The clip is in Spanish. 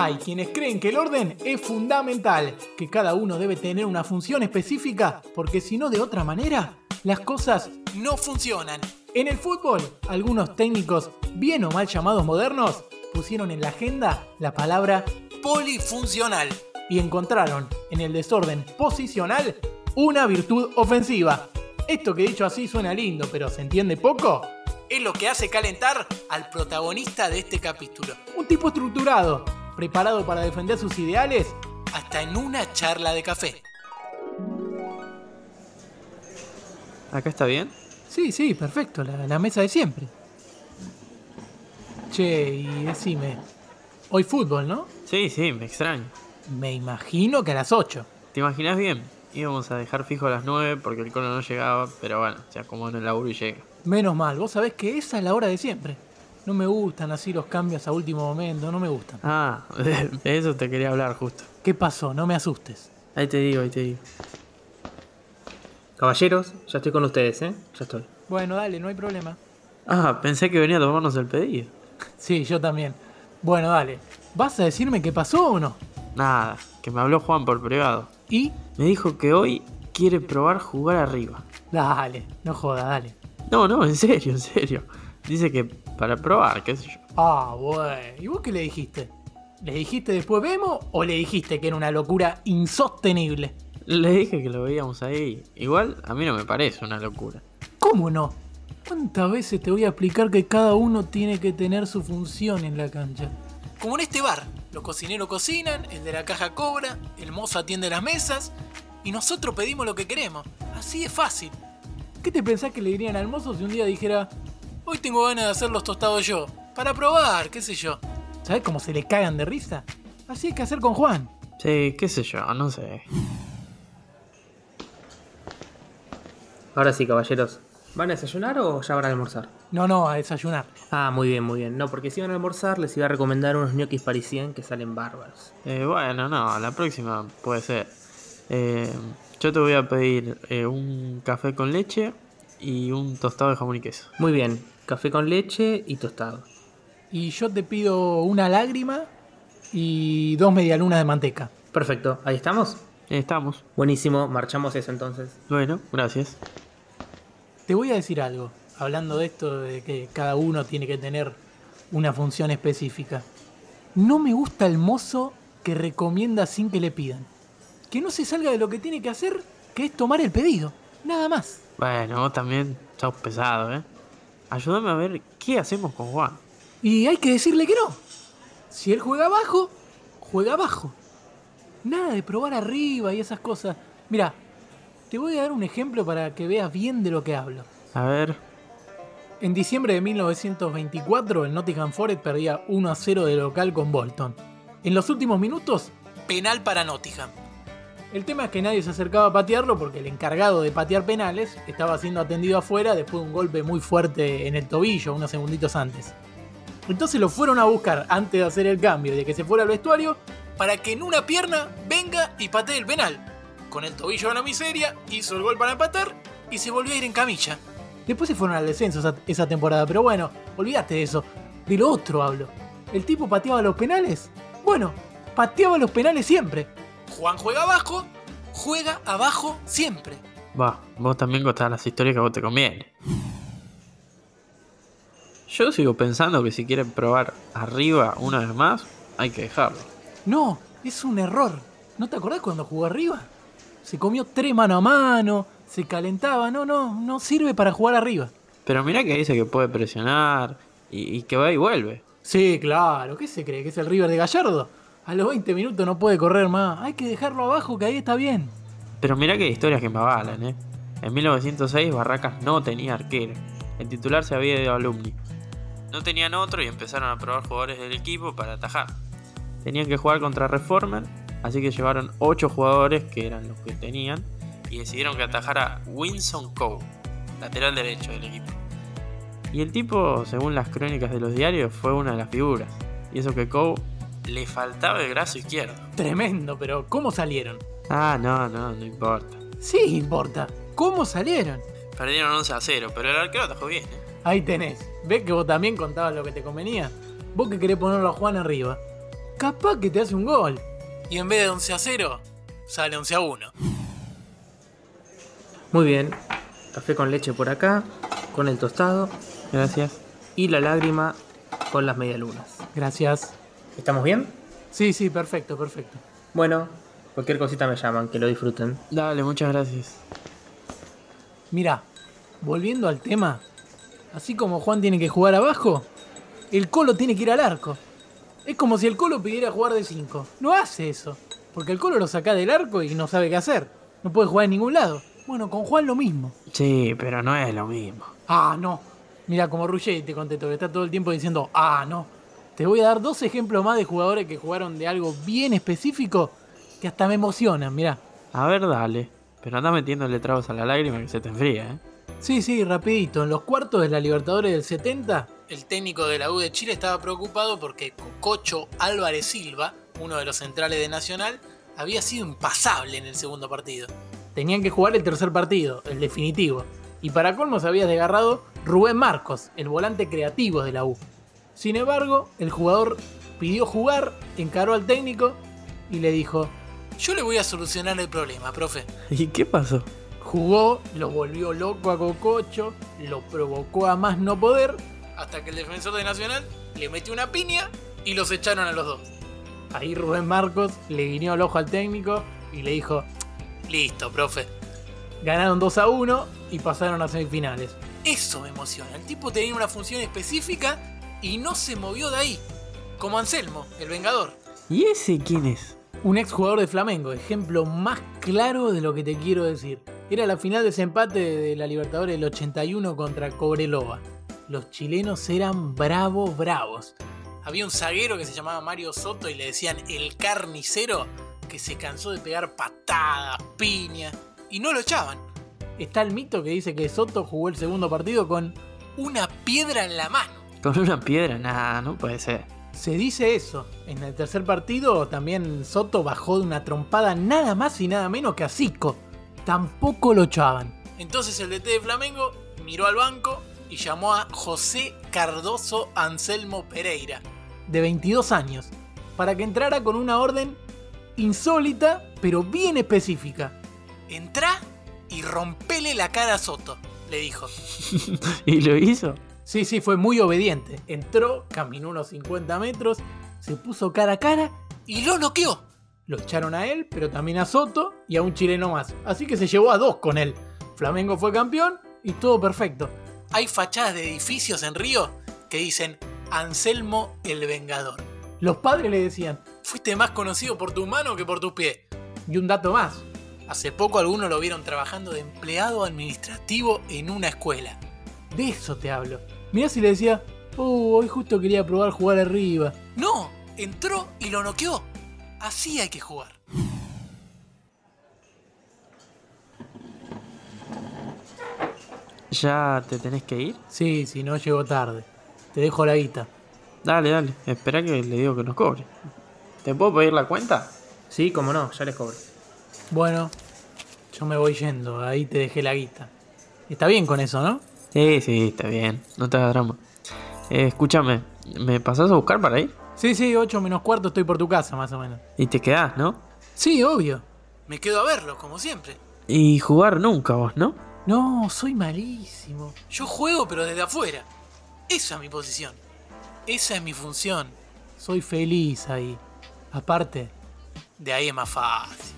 Hay quienes creen que el orden es fundamental, que cada uno debe tener una función específica, porque si no de otra manera, las cosas no funcionan. En el fútbol, algunos técnicos, bien o mal llamados modernos, pusieron en la agenda la palabra polifuncional y encontraron en el desorden posicional una virtud ofensiva. Esto que dicho así suena lindo, pero ¿se entiende poco? Es lo que hace calentar al protagonista de este capítulo. Un tipo estructurado, preparado para defender sus ideales, hasta en una charla de café. ¿Acá está bien? Sí, sí, perfecto, la, la mesa de siempre. Che, y decime, hoy fútbol, ¿no? Sí, sí, me extraño. Me imagino que a las 8. ¿Te imaginas bien? Íbamos a dejar fijo a las 9 porque el cono no llegaba, pero bueno, se acomodó en el laburo y llega. Menos mal, vos sabés que esa es la hora de siempre. No me gustan así los cambios a último momento, no me gustan. Ah, de eso te quería hablar justo. ¿Qué pasó? No me asustes. Ahí te digo, ahí te digo. Caballeros, ya estoy con ustedes, ¿eh? Ya estoy. Bueno, dale, no hay problema. Ah, pensé que venía a tomarnos el pedido. Sí, yo también. Bueno, dale. ¿Vas a decirme qué pasó o no? Nada, que me habló Juan por privado. Y... Me dijo que hoy quiere probar jugar arriba. Dale, no joda, dale. No, no, en serio, en serio. Dice que para probar, qué sé yo. Ah, bueno. ¿Y vos qué le dijiste? ¿Le dijiste después vemos o le dijiste que era una locura insostenible? Le dije que lo veíamos ahí. Igual a mí no me parece una locura. ¿Cómo no? ¿Cuántas veces te voy a explicar que cada uno tiene que tener su función en la cancha? Como en este bar. Los cocineros cocinan, el de la caja cobra, el mozo atiende las mesas y nosotros pedimos lo que queremos. Así es fácil. ¿Qué te pensás que le dirían al mozo si un día dijera, hoy tengo ganas de hacer los tostados yo? Para probar, qué sé yo. ¿Sabes cómo se le cagan de risa? Así hay que hacer con Juan. Sí, qué sé yo, no sé. Ahora sí, caballeros. ¿Van a desayunar o ya van a almorzar? No, no, a desayunar. Ah, muy bien, muy bien. No, porque si van a almorzar les iba a recomendar unos ñoquis parisien que salen bárbaros. Eh, bueno, no, la próxima puede ser. Eh, yo te voy a pedir eh, un café con leche y un tostado de jamón y queso. Muy bien, café con leche y tostado. Y yo te pido una lágrima y dos medialunas de manteca. Perfecto, ahí estamos. Eh, estamos. Buenísimo, marchamos eso entonces. Bueno, gracias. Te voy a decir algo, hablando de esto de que cada uno tiene que tener una función específica. No me gusta el mozo que recomienda sin que le pidan. Que no se salga de lo que tiene que hacer, que es tomar el pedido. Nada más. Bueno, vos también sos pesado, ¿eh? Ayúdame a ver qué hacemos con Juan. Y hay que decirle que no. Si él juega abajo, juega abajo. Nada de probar arriba y esas cosas. Mira, te voy a dar un ejemplo para que veas bien de lo que hablo. A ver. En diciembre de 1924, el Nottingham Forest perdía 1 a 0 de local con Bolton. En los últimos minutos, penal para Nottingham. El tema es que nadie se acercaba a patearlo porque el encargado de patear penales estaba siendo atendido afuera después de un golpe muy fuerte en el tobillo unos segunditos antes. Entonces lo fueron a buscar antes de hacer el cambio de que se fuera al vestuario para que en una pierna venga y patee el penal. Con el tobillo a la miseria, hizo el gol para empatar y se volvió a ir en camilla. Después se fueron al descenso esa, esa temporada, pero bueno, olvídate de eso. De lo otro hablo. ¿El tipo pateaba los penales? Bueno, pateaba los penales siempre. Juan juega abajo, juega abajo siempre. Va, vos también contás las historias que a vos te conviene. Yo sigo pensando que si quieren probar arriba una vez más, hay que dejarlo. No, es un error. ¿No te acordás cuando jugó arriba? Se comió tres mano a mano, se calentaba. No, no, no sirve para jugar arriba. Pero mirá que dice que puede presionar y, y que va y vuelve. Sí, claro. ¿Qué se cree? ¿Que es el River de Gallardo? A los 20 minutos no puede correr más. Hay que dejarlo abajo, que ahí está bien. Pero mirá hay historias que me avalan, ¿eh? En 1906 Barracas no tenía arquero. El titular se había ido a alumni. No tenían otro y empezaron a probar jugadores del equipo para atajar. Tenían que jugar contra Reformer, así que llevaron 8 jugadores que eran los que tenían y decidieron que atajara Winson Coe, lateral derecho del equipo. Y el tipo, según las crónicas de los diarios, fue una de las figuras. Y eso que Coe le faltaba el brazo izquierdo. Tremendo, pero ¿cómo salieron? Ah, no, no, no importa. Sí importa. ¿Cómo salieron? Perdieron 11 a 0, pero el arquero atajó bien. ¿eh? Ahí tenés. ¿Ves que vos también contabas lo que te convenía? Vos que querés ponerlo a Juan arriba. Capaz que te hace un gol. Y en vez de 11 a 0, sale 11 a 1. Muy bien. Café con leche por acá, con el tostado Gracias. y la lágrima con las medialunas. Gracias. ¿Estamos bien? Sí, sí, perfecto, perfecto. Bueno, cualquier cosita me llaman, que lo disfruten. Dale, muchas gracias. Mira, volviendo al tema, así como Juan tiene que jugar abajo, el Colo tiene que ir al arco. Es como si el Colo pidiera jugar de 5. No hace eso, porque el Colo lo saca del arco y no sabe qué hacer. No puede jugar en ningún lado. Bueno, con Juan lo mismo. Sí, pero no es lo mismo. Ah, no. Mira, como Ruggeri te contesto, que está todo el tiempo diciendo, ah, no. Te voy a dar dos ejemplos más de jugadores que jugaron de algo bien específico que hasta me emocionan, mira. A ver, dale. Pero anda metiéndole tragos a la lágrima que se te enfría, ¿eh? Sí, sí, rapidito. En los cuartos de la Libertadores del 70, el técnico de la U de Chile estaba preocupado porque Cococho Álvarez Silva, uno de los centrales de Nacional, había sido impasable en el segundo partido. Tenían que jugar el tercer partido, el definitivo. Y para colmo se había desgarrado Rubén Marcos, el volante creativo de la U. Sin embargo, el jugador pidió jugar, encaró al técnico y le dijo, yo le voy a solucionar el problema, profe. ¿Y qué pasó? Jugó, lo volvió loco a Cococho, lo provocó a más no poder, hasta que el defensor de Nacional le metió una piña y los echaron a los dos. Ahí Rubén Marcos le guiñó el ojo al técnico y le dijo, listo, profe. Ganaron 2 a 1 y pasaron a semifinales. Eso me emociona, el tipo tenía una función específica y no se movió de ahí. Como Anselmo, el Vengador. ¿Y ese quién es? Un ex jugador de Flamengo, ejemplo más claro de lo que te quiero decir. Era la final de ese empate de la Libertadores del 81 contra Cobreloa. Los chilenos eran bravos, bravos. Había un zaguero que se llamaba Mario Soto y le decían el carnicero que se cansó de pegar patadas, piñas y no lo echaban. Está el mito que dice que Soto jugó el segundo partido con una piedra en la mano. Con una piedra, nada, no puede ser. Se dice eso. En el tercer partido también Soto bajó de una trompada nada más y nada menos que a Zico. Tampoco lo echaban. Entonces el DT de Flamengo miró al banco y llamó a José Cardoso Anselmo Pereira, de 22 años, para que entrara con una orden insólita pero bien específica. Entrá y rompele la cara a Soto, le dijo. ¿Y lo hizo? Sí, sí, fue muy obediente. Entró, caminó unos 50 metros, se puso cara a cara y lo noqueó. Lo echaron a él, pero también a Soto y a un chileno más. Así que se llevó a dos con él. Flamengo fue campeón y todo perfecto. Hay fachadas de edificios en Río que dicen Anselmo el Vengador. Los padres le decían, fuiste más conocido por tu mano que por tu pie. Y un dato más, hace poco algunos lo vieron trabajando de empleado administrativo en una escuela. De eso te hablo. Mirá si le decía, oh, hoy justo quería probar jugar arriba. No, entró y lo noqueó. Así hay que jugar. ¿Ya te tenés que ir? Sí, si no llego tarde. Te dejo la guita. Dale, dale. Espera que le digo que nos cobre. ¿Te puedo pedir la cuenta? Sí, como no, ya les cobro. Bueno, yo me voy yendo. Ahí te dejé la guita. Está bien con eso, ¿no? Sí, sí, está bien. No te hagas drama. Eh, escúchame, ¿me pasás a buscar para ir? Sí, sí, 8 menos cuarto estoy por tu casa, más o menos. Y te quedás, ¿no? Sí, obvio. Me quedo a verlo, como siempre. Y jugar nunca vos, ¿no? No, soy malísimo. Yo juego, pero desde afuera. Esa es mi posición. Esa es mi función. Soy feliz ahí. Aparte, de ahí es más fácil.